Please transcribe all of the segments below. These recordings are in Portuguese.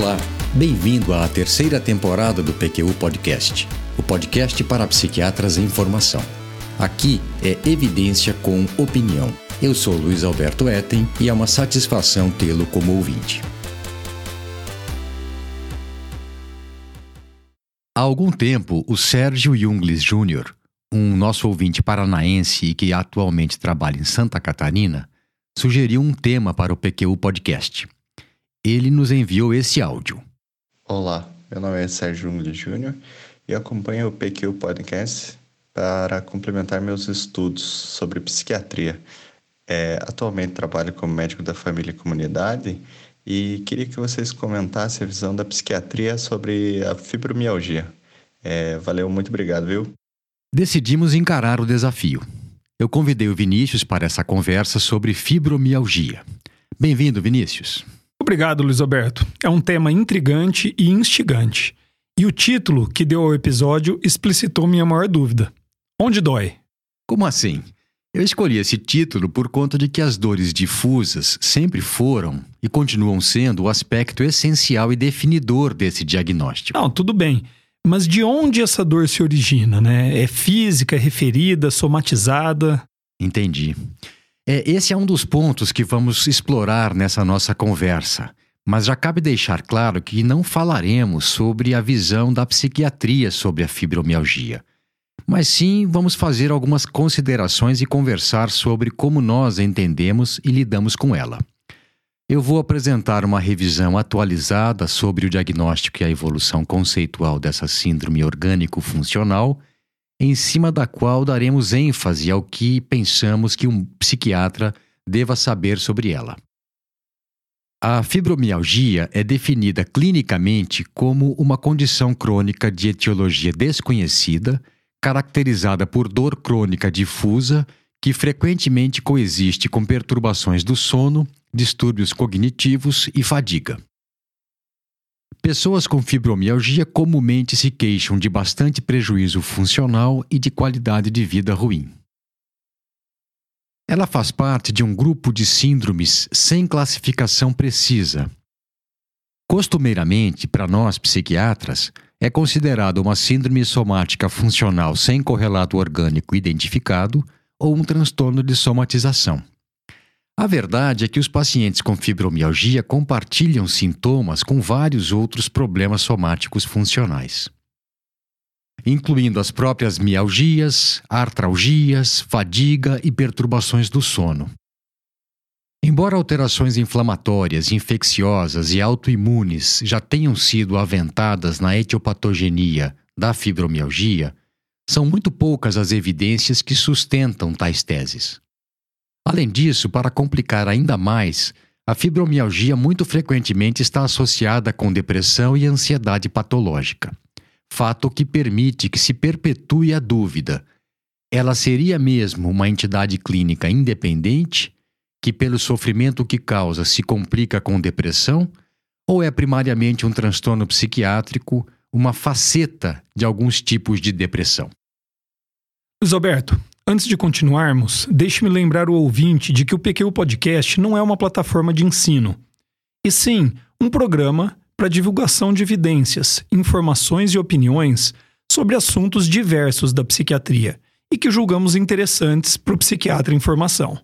Olá, bem-vindo à terceira temporada do PQU Podcast, o podcast para psiquiatras em formação. Aqui é evidência com opinião. Eu sou Luiz Alberto Etten e é uma satisfação tê-lo como ouvinte. Há algum tempo, o Sérgio Jungles Jr., um nosso ouvinte paranaense e que atualmente trabalha em Santa Catarina, sugeriu um tema para o PQU Podcast. Ele nos enviou esse áudio. Olá, meu nome é Sérgio Jungles Jr. e acompanho o PQ Podcast para complementar meus estudos sobre psiquiatria. É, atualmente trabalho como médico da família e comunidade e queria que vocês comentassem a visão da psiquiatria sobre a fibromialgia. É, valeu, muito obrigado, viu? Decidimos encarar o desafio. Eu convidei o Vinícius para essa conversa sobre fibromialgia. Bem-vindo, Vinícius. Obrigado, Luiz Alberto. É um tema intrigante e instigante. E o título que deu ao episódio explicitou minha maior dúvida. Onde dói? Como assim? Eu escolhi esse título por conta de que as dores difusas sempre foram e continuam sendo o aspecto essencial e definidor desse diagnóstico. Não, tudo bem. Mas de onde essa dor se origina, né? É física, é referida, somatizada? Entendi. É, esse é um dos pontos que vamos explorar nessa nossa conversa. Mas já cabe deixar claro que não falaremos sobre a visão da psiquiatria sobre a fibromialgia. Mas sim vamos fazer algumas considerações e conversar sobre como nós entendemos e lidamos com ela. Eu vou apresentar uma revisão atualizada sobre o diagnóstico e a evolução conceitual dessa síndrome orgânico-funcional em cima da qual daremos ênfase ao que pensamos que um psiquiatra deva saber sobre ela. A fibromialgia é definida clinicamente como uma condição crônica de etiologia desconhecida, caracterizada por dor crônica difusa que frequentemente coexiste com perturbações do sono, distúrbios cognitivos e fadiga. Pessoas com fibromialgia comumente se queixam de bastante prejuízo funcional e de qualidade de vida ruim. Ela faz parte de um grupo de síndromes sem classificação precisa. Costumeiramente, para nós psiquiatras, é considerada uma síndrome somática funcional sem correlato orgânico identificado ou um transtorno de somatização. A verdade é que os pacientes com fibromialgia compartilham sintomas com vários outros problemas somáticos funcionais, incluindo as próprias mialgias, artralgias, fadiga e perturbações do sono. Embora alterações inflamatórias, infecciosas e autoimunes já tenham sido aventadas na etiopatogenia da fibromialgia, são muito poucas as evidências que sustentam tais teses. Além disso, para complicar ainda mais, a fibromialgia muito frequentemente está associada com depressão e ansiedade patológica, fato que permite que se perpetue a dúvida: ela seria mesmo uma entidade clínica independente, que pelo sofrimento que causa se complica com depressão, ou é primariamente um transtorno psiquiátrico, uma faceta de alguns tipos de depressão? Luiz Alberto, Antes de continuarmos, deixe-me lembrar o ouvinte de que o PQ Podcast não é uma plataforma de ensino, e sim um programa para divulgação de evidências, informações e opiniões sobre assuntos diversos da psiquiatria e que julgamos interessantes para o psiquiatra em formação.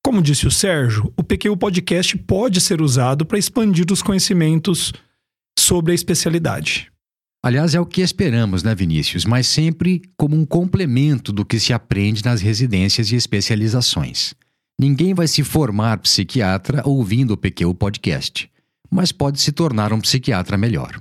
Como disse o Sérgio, o PQ Podcast pode ser usado para expandir os conhecimentos sobre a especialidade. Aliás, é o que esperamos, né, Vinícius? Mas sempre como um complemento do que se aprende nas residências e especializações. Ninguém vai se formar psiquiatra ouvindo o PQ Podcast, mas pode se tornar um psiquiatra melhor.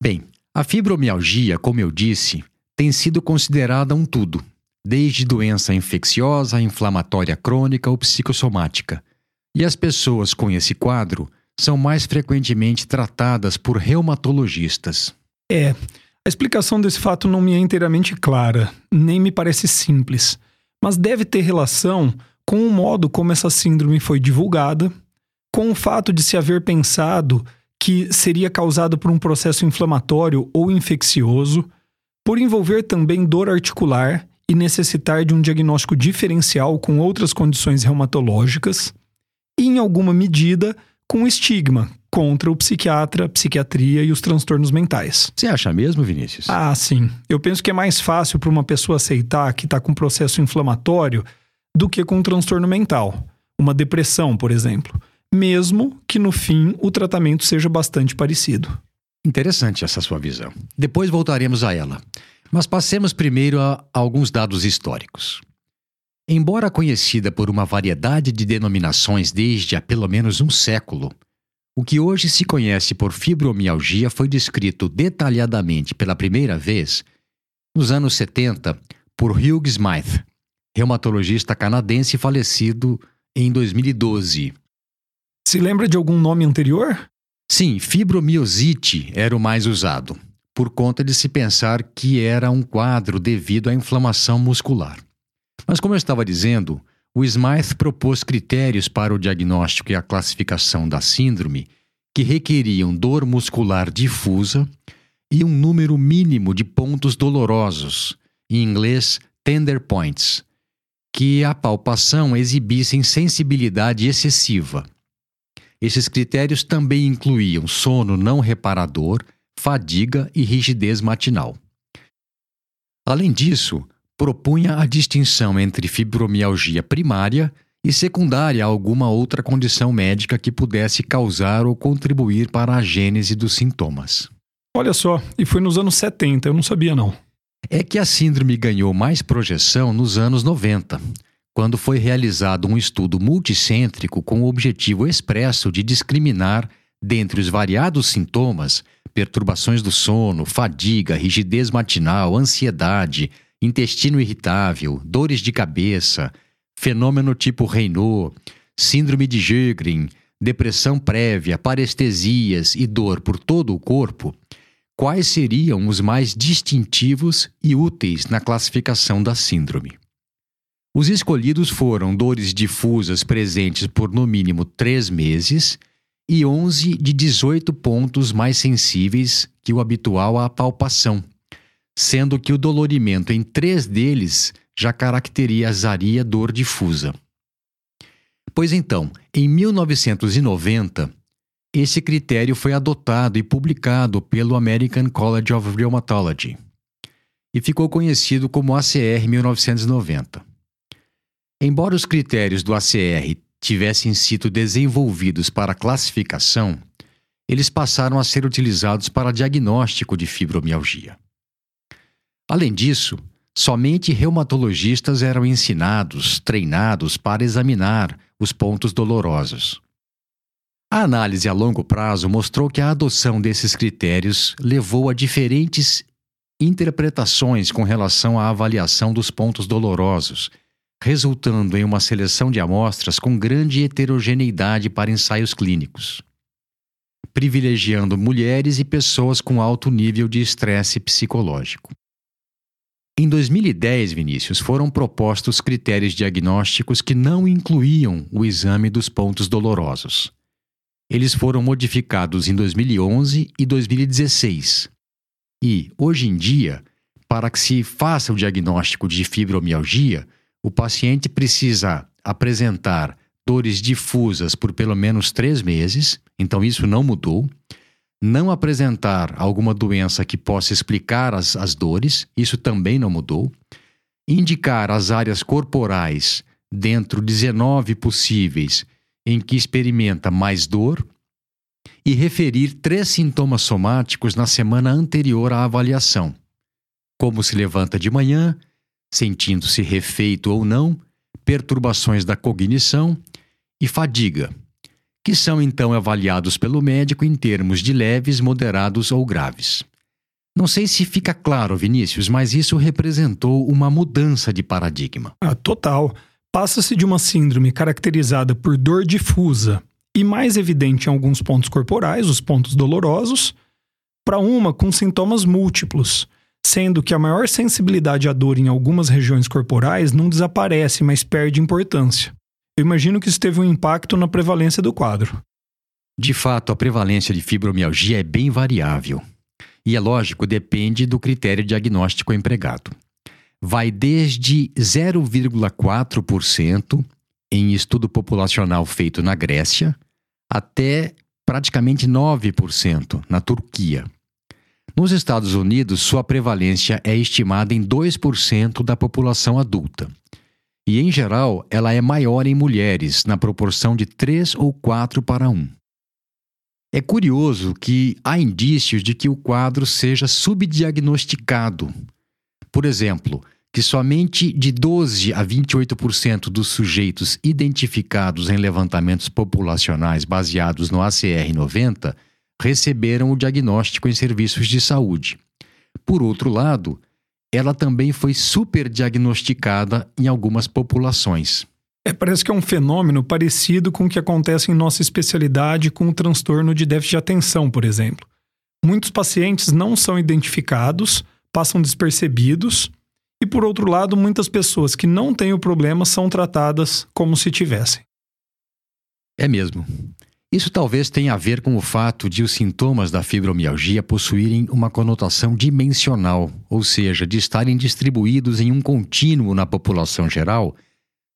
Bem, a fibromialgia, como eu disse, tem sido considerada um tudo, desde doença infecciosa, inflamatória crônica ou psicossomática. E as pessoas com esse quadro são mais frequentemente tratadas por reumatologistas. É, a explicação desse fato não me é inteiramente clara, nem me parece simples, mas deve ter relação com o modo como essa síndrome foi divulgada, com o fato de se haver pensado que seria causado por um processo inflamatório ou infeccioso, por envolver também dor articular e necessitar de um diagnóstico diferencial com outras condições reumatológicas, e, em alguma medida, com estigma, contra o psiquiatra, a psiquiatria e os transtornos mentais. Você acha mesmo, Vinícius? Ah, sim. Eu penso que é mais fácil para uma pessoa aceitar que está com um processo inflamatório do que com um transtorno mental, uma depressão, por exemplo, mesmo que no fim o tratamento seja bastante parecido. Interessante essa sua visão. Depois voltaremos a ela. Mas passemos primeiro a alguns dados históricos. Embora conhecida por uma variedade de denominações desde há pelo menos um século, o que hoje se conhece por fibromialgia foi descrito detalhadamente pela primeira vez nos anos 70 por Hugh Smythe, reumatologista canadense falecido em 2012. Se lembra de algum nome anterior? Sim, fibromiosite era o mais usado, por conta de se pensar que era um quadro devido à inflamação muscular. Mas, como eu estava dizendo, o Smythe propôs critérios para o diagnóstico e a classificação da síndrome que requeriam dor muscular difusa e um número mínimo de pontos dolorosos, em inglês tender points, que a palpação exibissem sensibilidade excessiva. Esses critérios também incluíam sono não reparador, fadiga e rigidez matinal. Além disso, propunha a distinção entre fibromialgia primária e secundária a alguma outra condição médica que pudesse causar ou contribuir para a gênese dos sintomas. Olha só, e foi nos anos 70, eu não sabia não. É que a síndrome ganhou mais projeção nos anos 90, quando foi realizado um estudo multicêntrico com o objetivo expresso de discriminar, dentre os variados sintomas, perturbações do sono, fadiga, rigidez matinal, ansiedade, intestino irritável, dores de cabeça, fenômeno tipo Raynaud, síndrome de Sjögren, depressão prévia, parestesias e dor por todo o corpo, quais seriam os mais distintivos e úteis na classificação da síndrome. Os escolhidos foram dores difusas presentes por no mínimo três meses e 11 de 18 pontos mais sensíveis que o habitual à palpação, sendo que o dolorimento em três deles já caracterizaria dor difusa. Pois então, em 1990, esse critério foi adotado e publicado pelo American College of Rheumatology e ficou conhecido como ACR 1990. Embora os critérios do ACR tivessem sido desenvolvidos para classificação, eles passaram a ser utilizados para diagnóstico de fibromialgia. Além disso, somente reumatologistas eram ensinados, treinados para examinar os pontos dolorosos. A análise a longo prazo mostrou que a adoção desses critérios levou a diferentes interpretações com relação à avaliação dos pontos dolorosos, resultando em uma seleção de amostras com grande heterogeneidade para ensaios clínicos, privilegiando mulheres e pessoas com alto nível de estresse psicológico. Em 2010, Vinícius, foram propostos critérios diagnósticos que não incluíam o exame dos pontos dolorosos. Eles foram modificados em 2011 e 2016. E, hoje em dia, para que se faça o diagnóstico de fibromialgia, o paciente precisa apresentar dores difusas por pelo menos três meses, então isso não mudou não apresentar alguma doença que possa explicar as, as dores, isso também não mudou. Indicar as áreas corporais dentro de 19 possíveis em que experimenta mais dor e referir três sintomas somáticos na semana anterior à avaliação, como se levanta de manhã, sentindo-se refeito ou não, perturbações da cognição e fadiga que são então avaliados pelo médico em termos de leves, moderados ou graves. Não sei se fica claro, Vinícius, mas isso representou uma mudança de paradigma. Ah, total. Passa-se de uma síndrome caracterizada por dor difusa e mais evidente em alguns pontos corporais, os pontos dolorosos, para uma com sintomas múltiplos, sendo que a maior sensibilidade à dor em algumas regiões corporais não desaparece, mas perde importância. Eu imagino que isso teve um impacto na prevalência do quadro. De fato, a prevalência de fibromialgia é bem variável. E é lógico, depende do critério diagnóstico empregado. Vai desde 0,4% em estudo populacional feito na Grécia até praticamente 9% na Turquia. Nos Estados Unidos, sua prevalência é estimada em 2% da população adulta. E, em geral, ela é maior em mulheres, na proporção de 3 ou 4 para 1. É curioso que há indícios de que o quadro seja subdiagnosticado. Por exemplo, que somente de 12 a 28% dos sujeitos identificados em levantamentos populacionais baseados no ACR90 receberam o diagnóstico em serviços de saúde. Por outro lado, ela também foi superdiagnosticada em algumas populações. É, parece que é um fenômeno parecido com o que acontece em nossa especialidade com o transtorno de déficit de atenção, por exemplo. Muitos pacientes não são identificados, passam despercebidos, e por outro lado, muitas pessoas que não têm o problema são tratadas como se tivessem. É mesmo. Isso talvez tenha a ver com o fato de os sintomas da fibromialgia possuírem uma conotação dimensional, ou seja, de estarem distribuídos em um contínuo na população geral,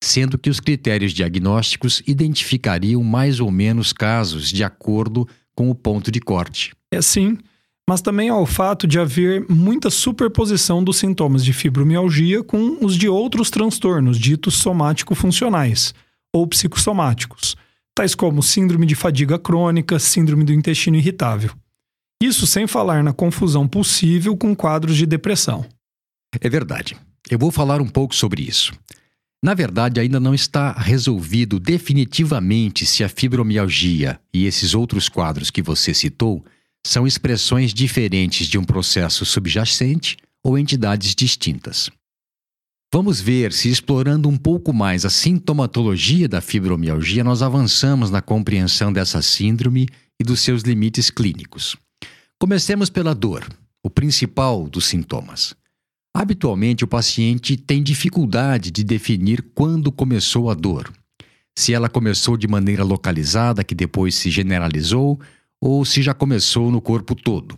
sendo que os critérios diagnósticos identificariam mais ou menos casos de acordo com o ponto de corte. É sim, mas também ao fato de haver muita superposição dos sintomas de fibromialgia com os de outros transtornos ditos somático-funcionais ou psicossomáticos tais como síndrome de fadiga crônica, síndrome do intestino irritável. Isso sem falar na confusão possível com quadros de depressão. É verdade. Eu vou falar um pouco sobre isso. Na verdade, ainda não está resolvido definitivamente se a fibromialgia e esses outros quadros que você citou são expressões diferentes de um processo subjacente ou entidades distintas. Vamos ver se, explorando um pouco mais a sintomatologia da fibromialgia, nós avançamos na compreensão dessa síndrome e dos seus limites clínicos. Comecemos pela dor, o principal dos sintomas. Habitualmente, o paciente tem dificuldade de definir quando começou a dor. Se ela começou de maneira localizada, que depois se generalizou, ou se já começou no corpo todo.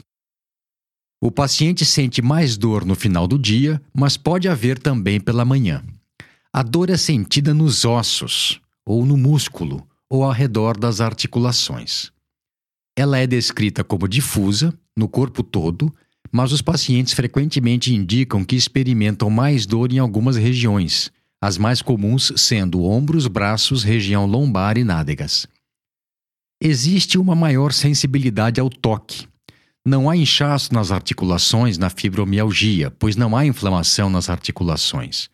O paciente sente mais dor no final do dia, mas pode haver também pela manhã. A dor é sentida nos ossos, ou no músculo, ou ao redor das articulações. Ela é descrita como difusa, no corpo todo, mas os pacientes frequentemente indicam que experimentam mais dor em algumas regiões, as mais comuns sendo ombros, braços, região lombar e nádegas. Existe uma maior sensibilidade ao toque, não há inchaço nas articulações na fibromialgia, pois não há inflamação nas articulações.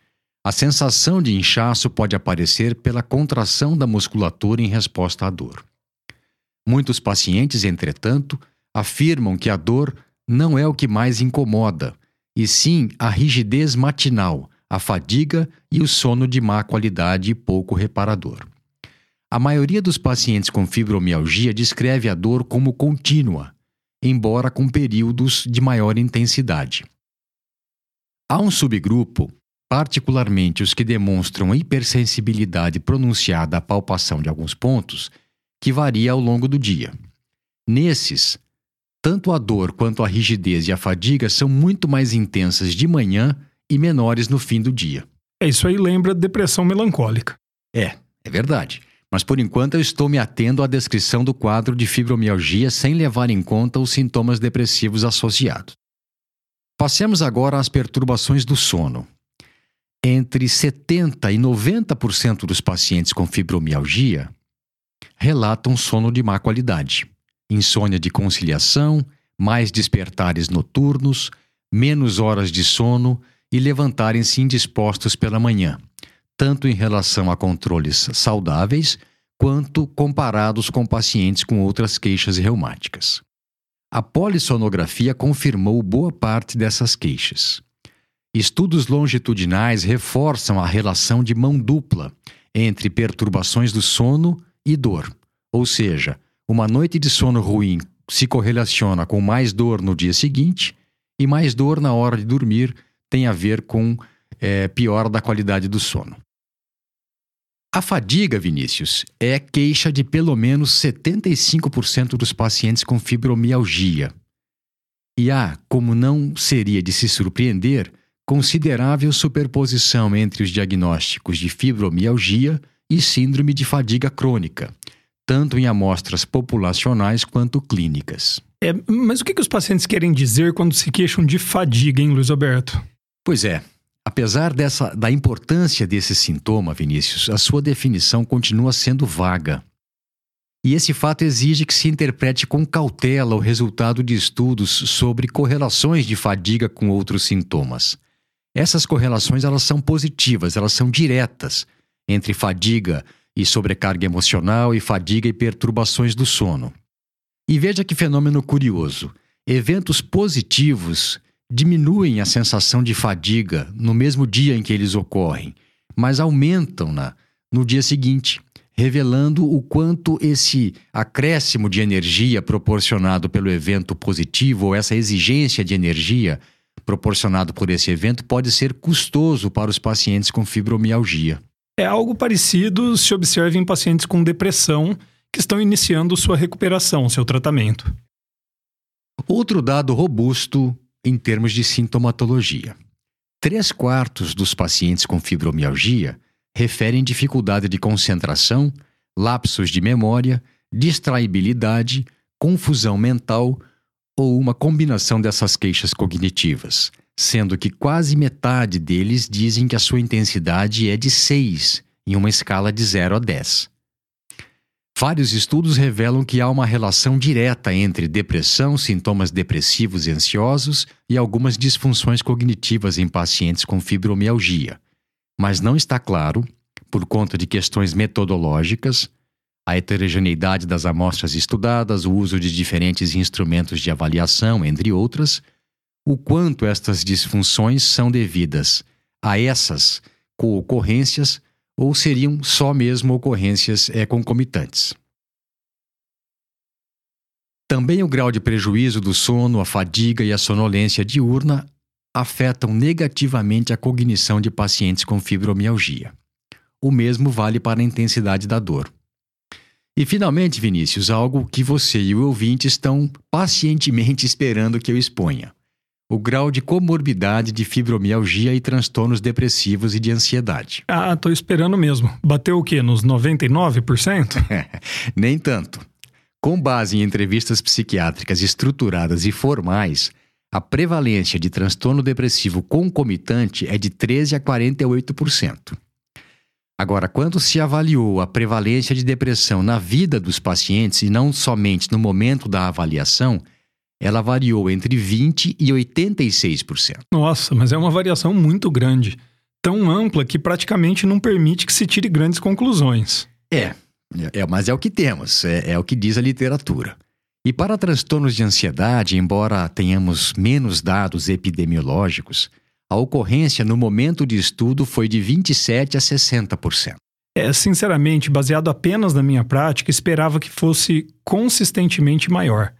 A sensação de inchaço pode aparecer pela contração da musculatura em resposta à dor. Muitos pacientes, entretanto, afirmam que a dor não é o que mais incomoda, e sim a rigidez matinal, a fadiga e o sono de má qualidade e pouco reparador. A maioria dos pacientes com fibromialgia descreve a dor como contínua, embora com períodos de maior intensidade. Há um subgrupo, particularmente os que demonstram hipersensibilidade pronunciada à palpação de alguns pontos, que varia ao longo do dia. Nesses, tanto a dor quanto a rigidez e a fadiga são muito mais intensas de manhã e menores no fim do dia. É isso aí lembra depressão melancólica. É, é verdade mas por enquanto eu estou me atendo à descrição do quadro de fibromialgia sem levar em conta os sintomas depressivos associados. Passemos agora às perturbações do sono. Entre 70% e 90% dos pacientes com fibromialgia relatam sono de má qualidade, insônia de conciliação, mais despertares noturnos, menos horas de sono e levantarem-se indispostos pela manhã tanto em relação a controles saudáveis quanto comparados com pacientes com outras queixas reumáticas. A polissonografia confirmou boa parte dessas queixas. Estudos longitudinais reforçam a relação de mão dupla entre perturbações do sono e dor, ou seja, uma noite de sono ruim se correlaciona com mais dor no dia seguinte e mais dor na hora de dormir tem a ver com é, pior da qualidade do sono. A fadiga, Vinícius, é queixa de pelo menos 75% dos pacientes com fibromialgia. E há, como não seria de se surpreender, considerável superposição entre os diagnósticos de fibromialgia e síndrome de fadiga crônica, tanto em amostras populacionais quanto clínicas. É, mas o que, que os pacientes querem dizer quando se queixam de fadiga, hein, Luiz Alberto? Pois é, apesar dessa, da importância desse sintoma, Vinícius, a sua definição continua sendo vaga. E esse fato exige que se interprete com cautela o resultado de estudos sobre correlações de fadiga com outros sintomas. Essas correlações elas são positivas, elas são diretas entre fadiga e sobrecarga emocional e fadiga e perturbações do sono. E veja que fenômeno curioso. Eventos positivos diminuem a sensação de fadiga no mesmo dia em que eles ocorrem, mas aumentam-na no dia seguinte, revelando o quanto esse acréscimo de energia proporcionado pelo evento positivo ou essa exigência de energia proporcionado por esse evento pode ser custoso para os pacientes com fibromialgia. É algo parecido se observa em pacientes com depressão que estão iniciando sua recuperação, seu tratamento. Outro dado robusto em termos de sintomatologia. Três quartos dos pacientes com fibromialgia referem dificuldade de concentração, lapsos de memória, distraibilidade, confusão mental ou uma combinação dessas queixas cognitivas, sendo que quase metade deles dizem que a sua intensidade é de 6 em uma escala de 0 a 10. Vários estudos revelam que há uma relação direta entre depressão, sintomas depressivos e ansiosos e algumas disfunções cognitivas em pacientes com fibromialgia. Mas não está claro, por conta de questões metodológicas, a heterogeneidade das amostras estudadas, o uso de diferentes instrumentos de avaliação, entre outras, o quanto estas disfunções são devidas a essas co-ocorrências ou seriam só mesmo ocorrências é, concomitantes. Também o grau de prejuízo do sono, a fadiga e a sonolência diurna afetam negativamente a cognição de pacientes com fibromialgia. O mesmo vale para a intensidade da dor. E finalmente, Vinícius, algo que você e o ouvinte estão pacientemente esperando que eu exponha: o grau de comorbidade de fibromialgia e transtornos depressivos e de ansiedade. Ah, tô esperando mesmo. Bateu o quê? Nos 99%? Nem tanto. Com base em entrevistas psiquiátricas estruturadas e formais, a prevalência de transtorno depressivo concomitante é de 13 a 48%. Agora, quando se avaliou a prevalência de depressão na vida dos pacientes e não somente no momento da avaliação, ela variou entre 20% e 86%. Nossa, mas é uma variação muito grande. Tão ampla que praticamente não permite que se tire grandes conclusões. É, é mas é o que temos, é, é o que diz a literatura. E para transtornos de ansiedade, embora tenhamos menos dados epidemiológicos, a ocorrência no momento de estudo foi de 27 a 60%. É, sinceramente, baseado apenas na minha prática, esperava que fosse consistentemente maior.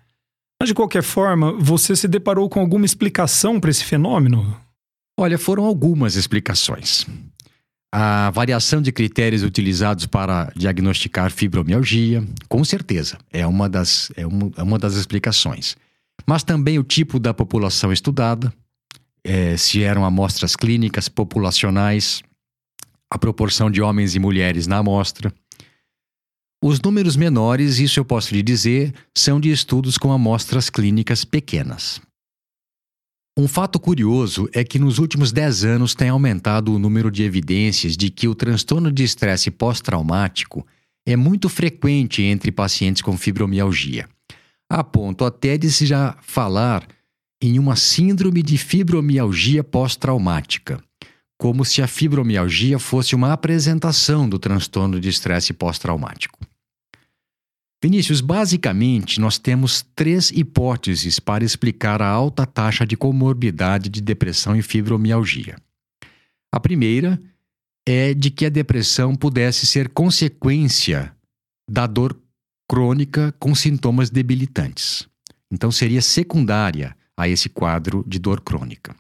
Mas de qualquer forma, você se deparou com alguma explicação para esse fenômeno? Olha, foram algumas explicações. A variação de critérios utilizados para diagnosticar fibromialgia, com certeza, é uma das, é uma, é uma das explicações. Mas também o tipo da população estudada, é, se eram amostras clínicas, populacionais, a proporção de homens e mulheres na amostra. Os números menores, isso eu posso lhe dizer, são de estudos com amostras clínicas pequenas. Um fato curioso é que nos últimos 10 anos tem aumentado o número de evidências de que o transtorno de estresse pós-traumático é muito frequente entre pacientes com fibromialgia, a ponto até de se já falar em uma síndrome de fibromialgia pós-traumática, como se a fibromialgia fosse uma apresentação do transtorno de estresse pós-traumático. Vinícius, basicamente, nós temos três hipóteses para explicar a alta taxa de comorbidade de depressão e fibromialgia. A primeira é de que a depressão pudesse ser consequência da dor crônica com sintomas debilitantes. Então, seria secundária a esse quadro de dor crônica.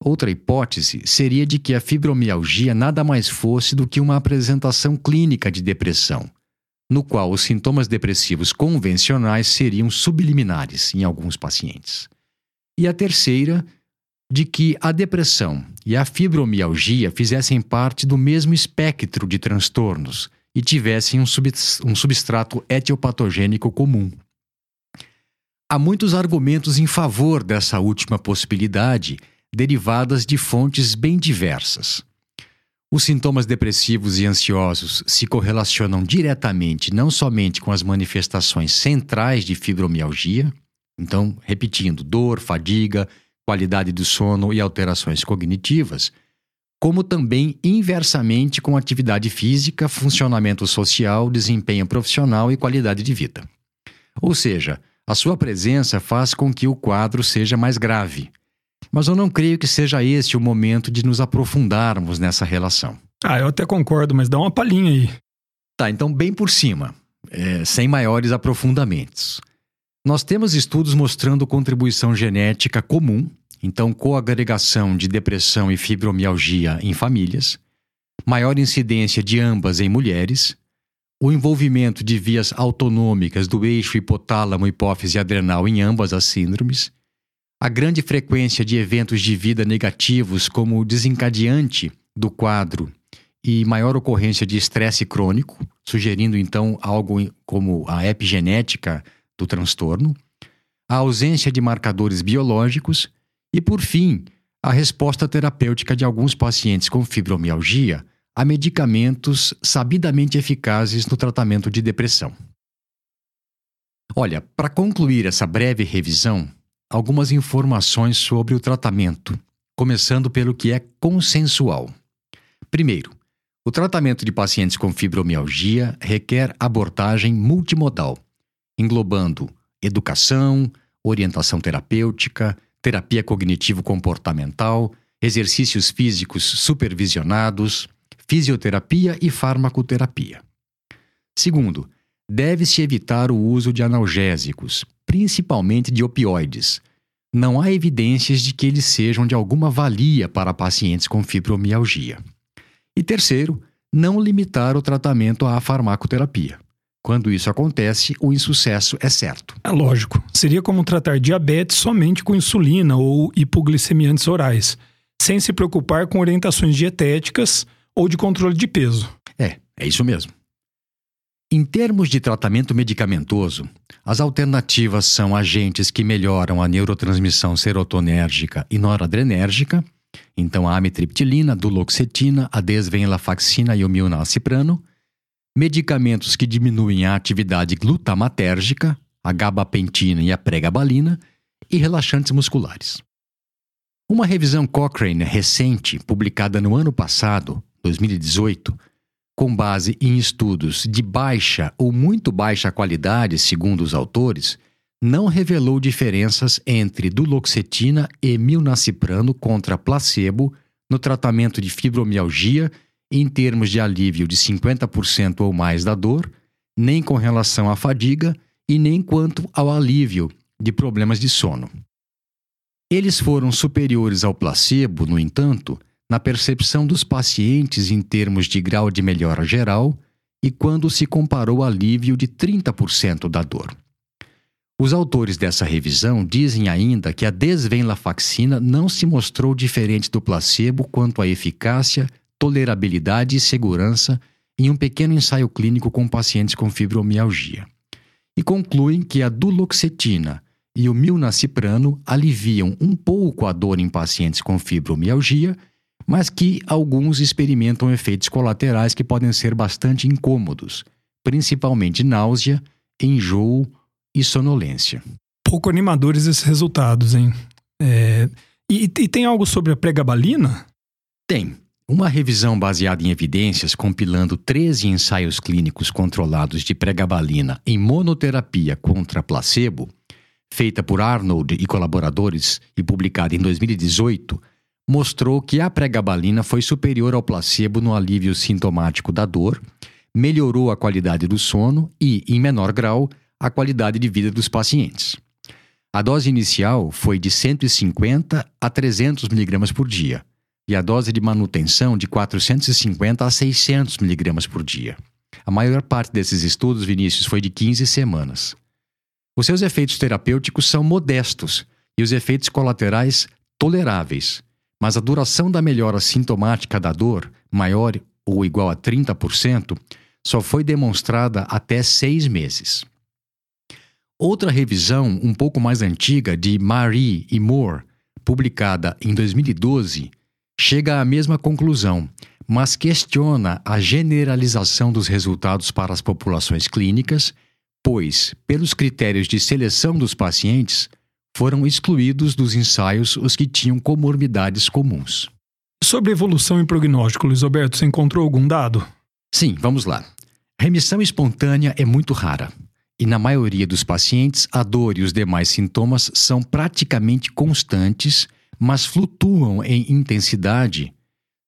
Outra hipótese seria de que a fibromialgia nada mais fosse do que uma apresentação clínica de depressão, no qual os sintomas depressivos convencionais seriam subliminares em alguns pacientes. E a terceira, de que a depressão e a fibromialgia fizessem parte do mesmo espectro de transtornos e tivessem um, substrato etiopatogênico comum. Há muitos argumentos em favor dessa última possibilidade, derivadas de fontes bem diversas. Os sintomas depressivos e ansiosos se correlacionam diretamente não somente com as manifestações centrais de fibromialgia, então, repetindo, dor, fadiga, qualidade do sono e alterações cognitivas, como também inversamente com atividade física, funcionamento social, desempenho profissional e qualidade de vida. Ou seja, a sua presença faz com que o quadro seja mais grave, mas eu não creio que seja este o momento de nos aprofundarmos nessa relação. Ah, eu até concordo, mas dá uma palhinha aí. Tá, então bem por cima, é, sem maiores aprofundamentos. Nós temos estudos mostrando contribuição genética comum, então coagregação de depressão e fibromialgia em famílias, maior incidência de ambas em mulheres, o envolvimento de vias autonômicas do eixo hipotálamo-hipófise adrenal em ambas as síndromes, a grande frequência de eventos de vida negativos como desencadeante do quadro e maior ocorrência de estresse crônico, sugerindo então algo como a epigenética do transtorno, a ausência de marcadores biológicos e, por fim, a resposta terapêutica de alguns pacientes com fibromialgia a medicamentos sabidamente eficazes no tratamento de depressão. Olha, para concluir essa breve revisão, algumas informações sobre o tratamento, começando pelo que é consensual. Primeiro, o tratamento de pacientes com fibromialgia requer abordagem multimodal, englobando educação, orientação terapêutica, terapia cognitivo-comportamental, exercícios físicos supervisionados, fisioterapia e farmacoterapia. Segundo, deve-se evitar o uso de analgésicos, principalmente de opioides. Não há evidências de que eles sejam de alguma valia para pacientes com fibromialgia. E terceiro, não limitar o tratamento à farmacoterapia. Quando isso acontece, o insucesso é certo. É lógico. Seria como tratar diabetes somente com insulina ou hipoglicemiantes orais, sem se preocupar com orientações dietéticas ou de controle de peso. É, é isso mesmo. Em termos de tratamento medicamentoso, as alternativas são agentes que melhoram a neurotransmissão serotonérgica e noradrenérgica, então a amitriptilina, duloxetina, a desvenlafaxina e o milnaciprano, medicamentos que diminuem a atividade glutamatérgica, a gabapentina e a pregabalina, e relaxantes musculares. Uma revisão Cochrane recente, publicada no ano passado, 2018, com base em estudos de baixa ou muito baixa qualidade, segundo os autores, não revelou diferenças entre duloxetina e milnaciprano contra placebo no tratamento de fibromialgia em termos de alívio de 50% ou mais da dor, nem com relação à fadiga e nem quanto ao alívio de problemas de sono. Eles foram superiores ao placebo, no entanto, na percepção dos pacientes em termos de grau de melhora geral e quando se comparou alívio de 30% da dor. Os autores dessa revisão dizem ainda que a desvenlafaxina não se mostrou diferente do placebo quanto à eficácia, tolerabilidade e segurança em um pequeno ensaio clínico com pacientes com fibromialgia. E concluem que a duloxetina e o milnaciprano aliviam um pouco a dor em pacientes com fibromialgia mas que alguns experimentam efeitos colaterais que podem ser bastante incômodos, principalmente náusea, enjoo e sonolência. Pouco animadores esses resultados, hein? É... E, e tem algo sobre a pregabalina? Tem. Uma revisão baseada em evidências compilando 13 ensaios clínicos controlados de pregabalina em monoterapia contra placebo, feita por Arnold e colaboradores e publicada em 2018, mostrou que a pregabalina foi superior ao placebo no alívio sintomático da dor, melhorou a qualidade do sono e, em menor grau, a qualidade de vida dos pacientes. A dose inicial foi de 150 a 300 mg por dia e a dose de manutenção de 450 a 600 mg por dia. A maior parte desses estudos, Vinícius, foi de 15 semanas. Os seus efeitos terapêuticos são modestos e os efeitos colaterais toleráveis, mas a duração da melhora sintomática da dor, maior ou igual a 30%, só foi demonstrada até seis meses. Outra revisão, um pouco mais antiga, de Marie e Moore, publicada em 2012, chega à mesma conclusão, mas questiona a generalização dos resultados para as populações clínicas, pois, pelos critérios de seleção dos pacientes, foram excluídos dos ensaios os que tinham comorbidades comuns. Sobre evolução e prognóstico, Luiz Alberto, você encontrou algum dado? Sim, vamos lá. Remissão espontânea é muito rara. E na maioria dos pacientes, a dor e os demais sintomas são praticamente constantes, mas flutuam em intensidade,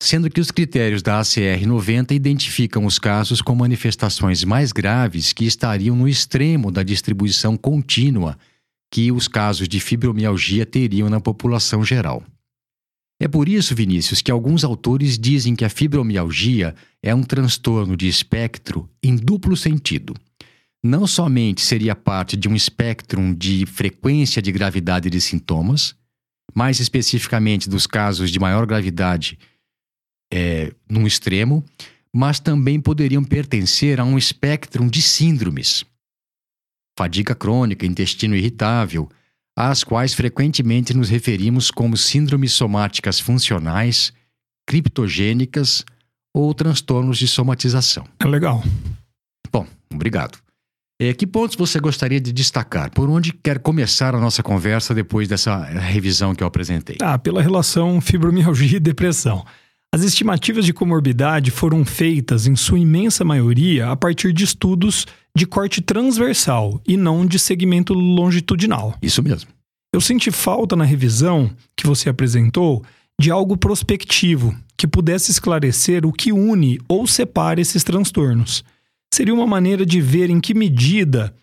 sendo que os critérios da ACR 90 identificam os casos com manifestações mais graves que estariam no extremo da distribuição contínua que os casos de fibromialgia teriam na população geral. É por isso, Vinícius, que alguns autores dizem que a fibromialgia é um transtorno de espectro em duplo sentido não somente seria parte de um espectro de frequência de gravidade de sintomas, mais especificamente dos casos de maior gravidade é, num extremo, mas também poderiam pertencer a um espectro de síndromes. Fadiga crônica, intestino irritável, às quais frequentemente nos referimos como síndromes somáticas funcionais, criptogênicas ou transtornos de somatização. É legal. Bom, obrigado. É, que pontos você gostaria de destacar? Por onde quer começar a nossa conversa depois dessa revisão que eu apresentei? Ah, pela relação fibromialgia e depressão. As estimativas de comorbidade foram feitas, em sua imensa maioria, a partir de estudos de corte transversal e não de segmento longitudinal. Isso mesmo. Eu senti falta na revisão que você apresentou de algo prospectivo que pudesse esclarecer o que une ou separa esses transtornos seria uma maneira de ver em que medida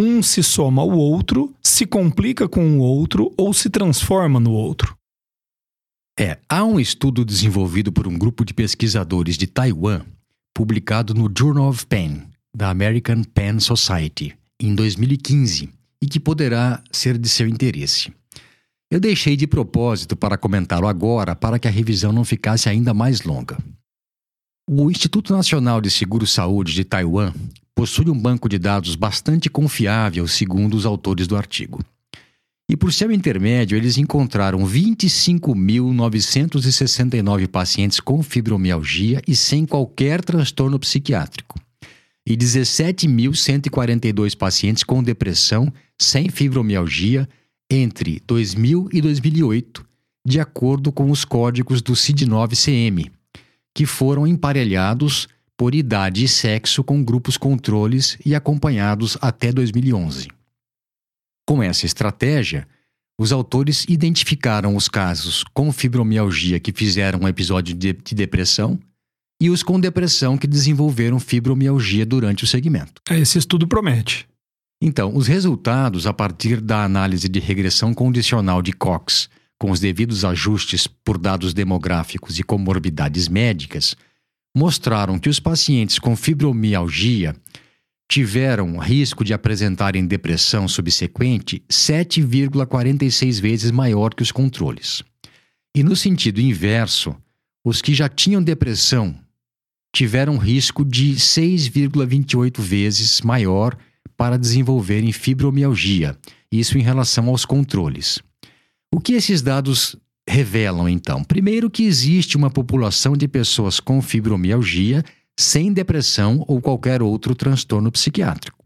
um se soma ao outro, se complica com o outro ou se transforma no outro. É, há um estudo desenvolvido por um grupo de pesquisadores de Taiwan, publicado no Journal of Pen, da American Pen Society, em 2015, e que poderá ser de seu interesse. Eu deixei de propósito para comentá-lo agora para que a revisão não ficasse ainda mais longa. O Instituto Nacional de Seguro-Saúde de Taiwan possui um banco de dados bastante confiável, segundo os autores do artigo. E por seu intermédio, eles encontraram 25.969 pacientes com fibromialgia e sem qualquer transtorno psiquiátrico, e 17.142 pacientes com depressão sem fibromialgia entre 2000 e 2008, de acordo com os códigos do CID-9-CM, que foram emparelhados por idade e sexo com grupos controles e acompanhados até 2011. Com essa estratégia, os autores identificaram os casos com fibromialgia que fizeram um episódio de, de depressão e os com depressão que desenvolveram fibromialgia durante o segmento. Esse estudo promete. Então, os resultados a partir da análise de regressão condicional de Cox com os devidos ajustes por dados demográficos e comorbidades médicas, mostraram que os pacientes com fibromialgia tiveram risco de apresentarem depressão subsequente 7,46 vezes maior que os controles. E no sentido inverso, os que já tinham depressão tiveram risco de 6,28 vezes maior para desenvolverem fibromialgia, isso em relação aos controles. O que esses dados revelam, então? Primeiro, que existe uma população de pessoas com fibromialgia sem depressão ou qualquer outro transtorno psiquiátrico.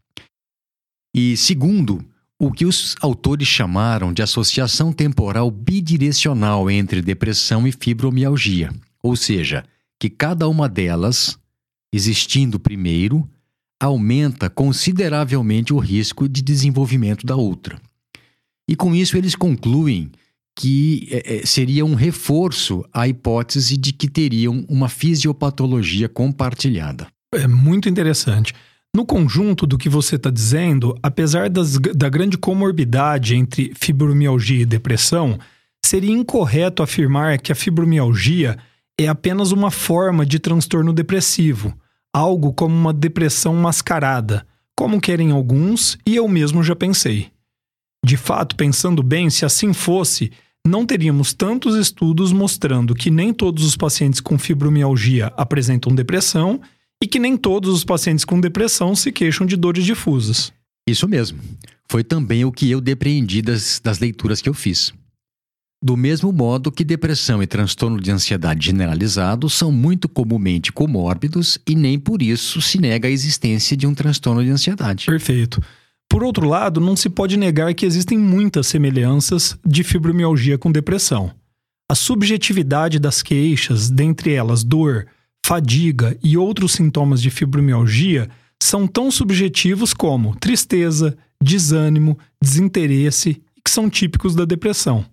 E segundo, o que os autores chamaram de associação temporal bidirecional entre depressão e fibromialgia, ou seja, que cada uma delas, existindo primeiro, aumenta consideravelmente o risco de desenvolvimento da outra. E com isso eles concluem que é, é, seria um reforço à hipótese de que teriam uma fisiopatologia compartilhada. É muito interessante. No conjunto do que você está dizendo, apesar das, da grande comorbidade entre fibromialgia e depressão, seria incorreto afirmar que a fibromialgia é apenas uma forma de transtorno depressivo, algo como uma depressão mascarada, como querem alguns e eu mesmo já pensei. De fato, pensando bem, se assim fosse, não teríamos tantos estudos mostrando que nem todos os pacientes com fibromialgia apresentam depressão e que nem todos os pacientes com depressão se queixam de dores difusas. Isso mesmo. Foi também o que eu depreendi das, das leituras que eu fiz. Do mesmo modo que depressão e transtorno de ansiedade generalizado são muito comumente comórbidos e nem por isso se nega a existência de um transtorno de ansiedade. Perfeito. Por outro lado, não se pode negar que existem muitas semelhanças de fibromialgia com depressão. A subjetividade das queixas, dentre elas dor, fadiga e outros sintomas de fibromialgia, são tão subjetivos como tristeza, desânimo, desinteresse, que são típicos da depressão.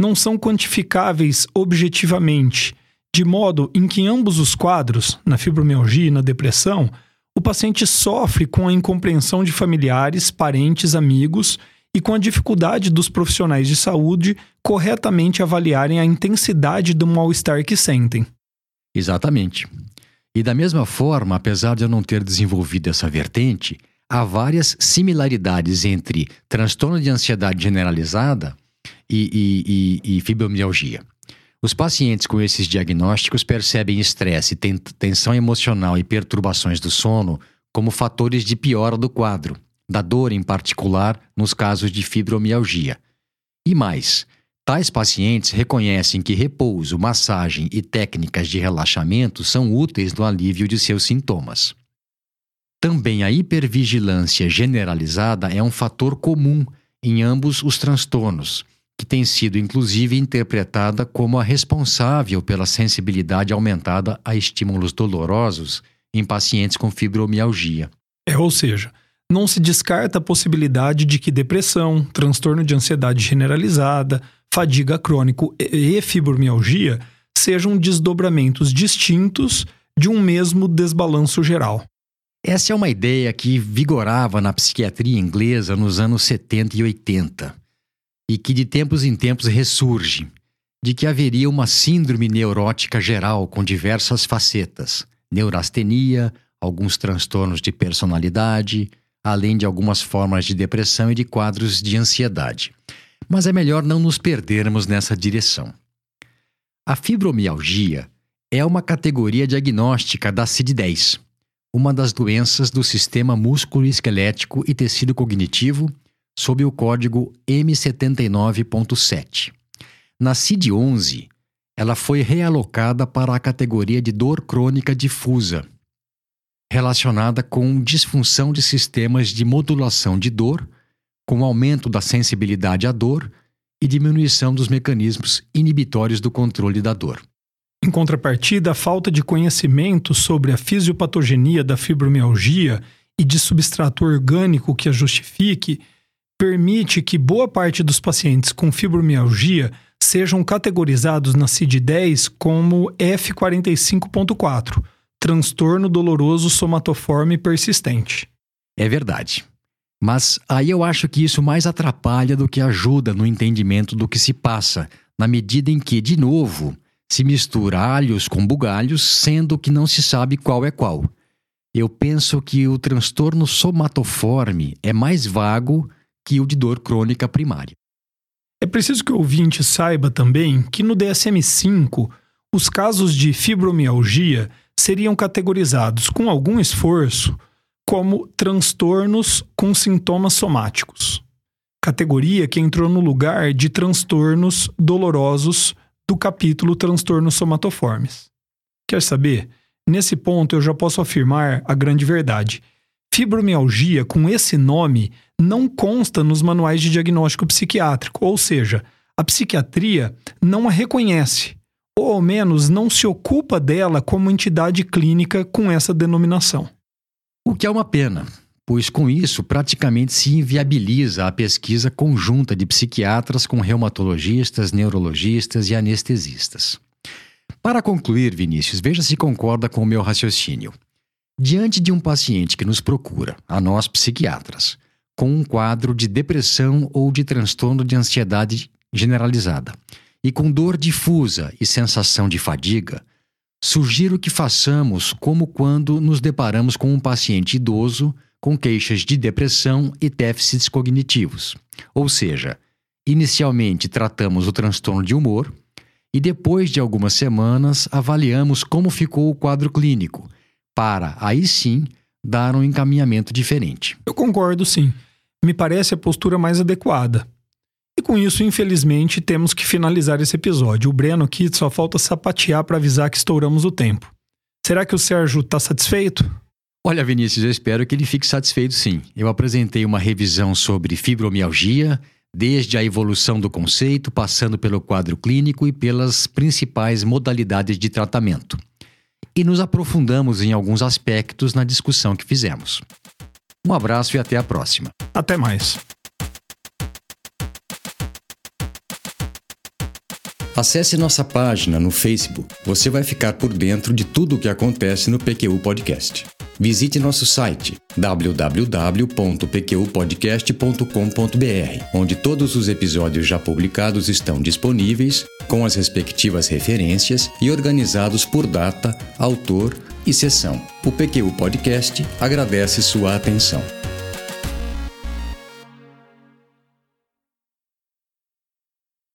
Não são quantificáveis objetivamente, de modo em que ambos os quadros, na fibromialgia e na depressão, o paciente sofre com a incompreensão de familiares, parentes, amigos e com a dificuldade dos profissionais de saúde corretamente avaliarem a intensidade do mal-estar que sentem. Exatamente. E da mesma forma, apesar de eu não ter desenvolvido essa vertente, há várias similaridades entre transtorno de ansiedade generalizada e, e, e, e fibromialgia. Os pacientes com esses diagnósticos percebem estresse, tensão emocional e perturbações do sono como fatores de piora do quadro, da dor em particular nos casos de fibromialgia. E mais, tais pacientes reconhecem que repouso, massagem e técnicas de relaxamento são úteis no alívio de seus sintomas. Também a hipervigilância generalizada é um fator comum em ambos os transtornos tem sido inclusive interpretada como a responsável pela sensibilidade aumentada a estímulos dolorosos em pacientes com fibromialgia. É, ou seja, não se descarta a possibilidade de que depressão, transtorno de ansiedade generalizada, fadiga crônico e fibromialgia sejam desdobramentos distintos de um mesmo desbalanço geral. Essa é uma ideia que vigorava na psiquiatria inglesa nos anos 70 e 80 e que de tempos em tempos ressurge, de que haveria uma síndrome neurótica geral com diversas facetas, neurastenia, alguns transtornos de personalidade, além de algumas formas de depressão e de quadros de ansiedade. Mas é melhor não nos perdermos nessa direção. A fibromialgia é uma categoria diagnóstica da CID-10, uma das doenças do sistema músculo-esquelético e tecido cognitivo sob o código M79.7. Na CID-11, ela foi realocada para a categoria de dor crônica difusa, relacionada com disfunção de sistemas de modulação de dor, com aumento da sensibilidade à dor e diminuição dos mecanismos inibitórios do controle da dor. Em contrapartida, a falta de conhecimento sobre a fisiopatogenia da fibromialgia e de substrato orgânico que a justifique permite que boa parte dos pacientes com fibromialgia sejam categorizados na CID-10 como F45.4, transtorno doloroso somatoforme persistente. É verdade. Mas aí eu acho que isso mais atrapalha do que ajuda no entendimento do que se passa, na medida em que, de novo, se mistura alhos com bugalhos, sendo que não se sabe qual é qual. Eu penso que o transtorno somatoforme é mais vago que o de dor crônica primária. É preciso que o ouvinte saiba também que no DSM-5, os casos de fibromialgia seriam categorizados com algum esforço como transtornos com sintomas somáticos. Categoria que entrou no lugar de transtornos dolorosos do capítulo Transtornos Somatoformes. Quer saber? Nesse ponto eu já posso afirmar a grande verdade. Fibromialgia com esse nome não consta nos manuais de diagnóstico psiquiátrico, ou seja, a psiquiatria não a reconhece, ou ao menos não se ocupa dela como entidade clínica com essa denominação. O que é uma pena, pois com isso praticamente se inviabiliza a pesquisa conjunta de psiquiatras com reumatologistas, neurologistas e anestesistas. Para concluir, Vinícius, veja se concorda com o meu raciocínio. Diante de um paciente que nos procura, a nós psiquiatras, com um quadro de depressão ou de transtorno de ansiedade generalizada e com dor difusa e sensação de fadiga, sugiro que façamos como quando nos deparamos com um paciente idoso com queixas de depressão e déficits cognitivos. Ou seja, inicialmente tratamos o transtorno de humor e depois de algumas semanas avaliamos como ficou o quadro clínico para, aí sim, dar um encaminhamento diferente. Eu concordo, sim. Me parece a postura mais adequada. E com isso, infelizmente, temos que finalizar esse episódio. O Breno aqui só falta sapatear para avisar que estouramos o tempo. Será que o Sérgio está satisfeito? Olha, Vinícius, eu espero que ele fique satisfeito sim. Eu apresentei uma revisão sobre fibromialgia, desde a evolução do conceito, passando pelo quadro clínico e pelas principais modalidades de tratamento. E nos aprofundamos em alguns aspectos na discussão que fizemos. Um abraço e até a próxima. Até mais. Acesse nossa página no Facebook. Você vai ficar por dentro de tudo o que acontece no PQU Podcast. Visite nosso site www.pqpodcast.com.br, onde todos os episódios já publicados estão disponíveis, com as respectivas referências e organizados por data, autor e sessão. O PQU Podcast agradece sua atenção.